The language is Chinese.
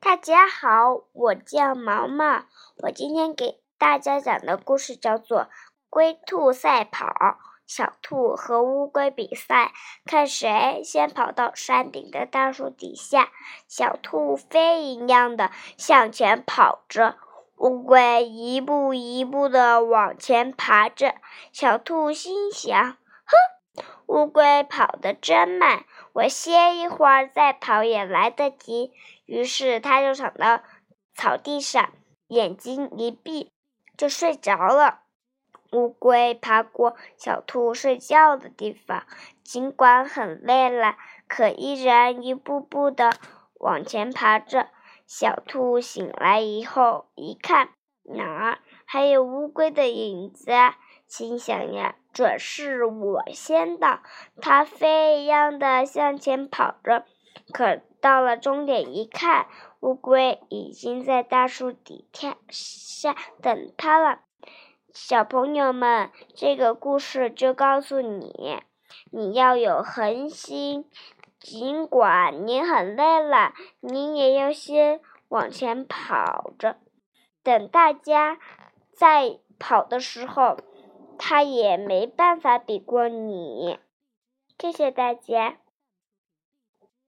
大家好，我叫毛毛。我今天给大家讲的故事叫做《龟兔赛跑》。小兔和乌龟比赛，看谁先跑到山顶的大树底下。小兔飞一样的向前跑着，乌龟一步一步的往前爬着。小兔心想：乌龟跑得真慢。我歇一会儿再跑也来得及。于是，它就躺到草地上，眼睛一闭就睡着了。乌龟爬过小兔睡觉的地方，尽管很累了，可依然一步步的往前爬着。小兔醒来以后，一看哪儿还有乌龟的影子，心想呀。准是我先到，它飞一样的向前跑着，可到了终点一看，乌龟已经在大树底下等它了。小朋友们，这个故事就告诉你，你要有恒心，尽管你很累了，你也要先往前跑着，等大家在跑的时候。他也没办法比过你，谢谢大家。